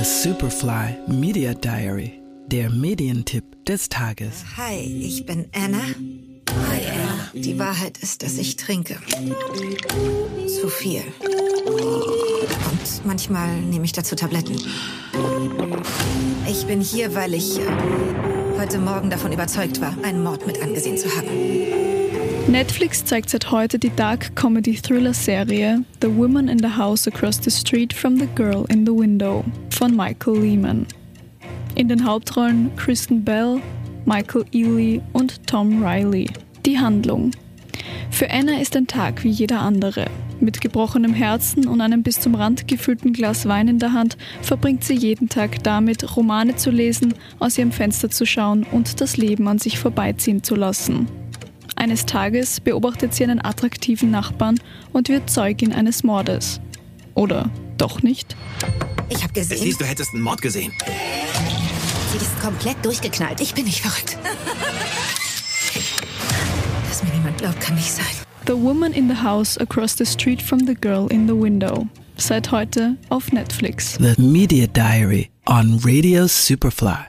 Superfly Media Diary, der Medientipp des Tages. Hi, ich bin Anna. Hi, Anna. Die Wahrheit ist, dass ich trinke. Zu viel. Und manchmal nehme ich dazu Tabletten. Ich bin hier, weil ich äh, heute Morgen davon überzeugt war, einen Mord mit angesehen zu haben. Netflix zeigt seit heute die Dark Comedy Thriller Serie The Woman in the House Across the Street from the Girl in the Window von Michael Lehman. In den Hauptrollen Kristen Bell, Michael Ealy und Tom Riley. Die Handlung. Für Anna ist ein Tag wie jeder andere. Mit gebrochenem Herzen und einem bis zum Rand gefüllten Glas Wein in der Hand verbringt sie jeden Tag damit, Romane zu lesen, aus ihrem Fenster zu schauen und das Leben an sich vorbeiziehen zu lassen. Eines Tages beobachtet sie einen attraktiven Nachbarn und wird Zeugin eines Mordes. Oder doch nicht? Ich habe gesehen. Siehst du, hättest einen Mord gesehen. Sie ist komplett durchgeknallt. Ich bin nicht verrückt. Dass mir niemand glaubt, kann nicht sein. The Woman in the House Across the Street from the Girl in the Window. Seit heute auf Netflix. The Media Diary on Radio Superfly.